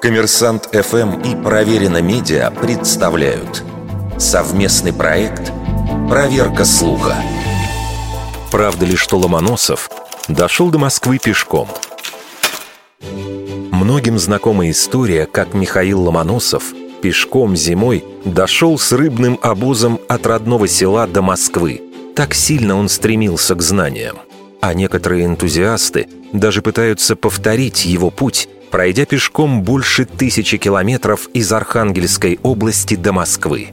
Коммерсант ФМ и Проверено Медиа представляют совместный проект «Проверка слуха». Правда ли, что Ломоносов дошел до Москвы пешком? Многим знакома история, как Михаил Ломоносов пешком зимой дошел с рыбным обозом от родного села до Москвы. Так сильно он стремился к знаниям. А некоторые энтузиасты даже пытаются повторить его путь, пройдя пешком больше тысячи километров из Архангельской области до Москвы.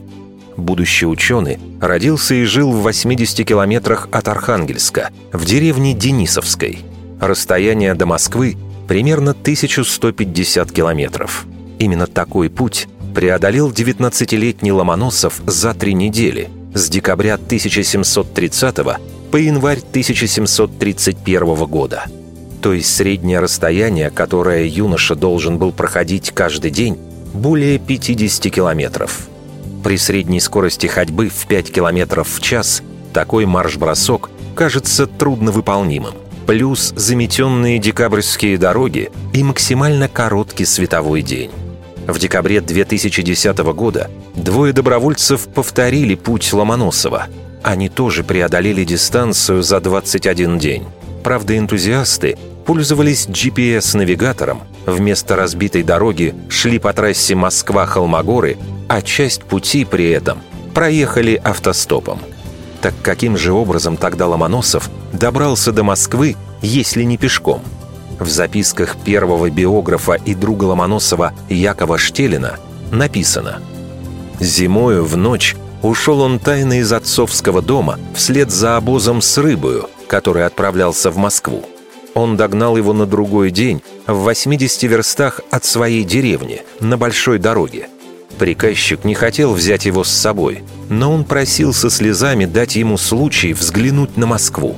Будущий ученый родился и жил в 80 километрах от Архангельска, в деревне Денисовской. Расстояние до Москвы примерно 1150 километров. Именно такой путь преодолел 19-летний Ломоносов за три недели, с декабря 1730 по январь 1731 года. То есть среднее расстояние, которое юноша должен был проходить каждый день, более 50 километров. При средней скорости ходьбы в 5 километров в час такой марш-бросок кажется трудновыполнимым. Плюс заметенные декабрьские дороги и максимально короткий световой день. В декабре 2010 года двое добровольцев повторили путь Ломоносова. Они тоже преодолели дистанцию за 21 день. Правда, энтузиасты пользовались GPS-навигатором, вместо разбитой дороги шли по трассе Москва-Холмогоры, а часть пути при этом проехали автостопом. Так каким же образом тогда Ломоносов добрался до Москвы, если не пешком? В записках первого биографа и друга Ломоносова Якова Штелина написано «Зимою в ночь ушел он тайно из отцовского дома вслед за обозом с рыбою, который отправлялся в Москву. Он догнал его на другой день в 80 верстах от своей деревни, на большой дороге. Приказчик не хотел взять его с собой, но он просил со слезами дать ему случай взглянуть на Москву.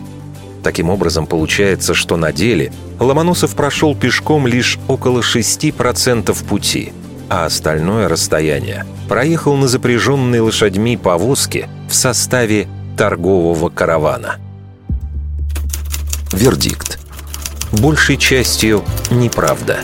Таким образом, получается, что на деле Ломоносов прошел пешком лишь около 6% пути, а остальное расстояние проехал на запряженной лошадьми повозке в составе торгового каравана. Вердикт. Большей частью неправда.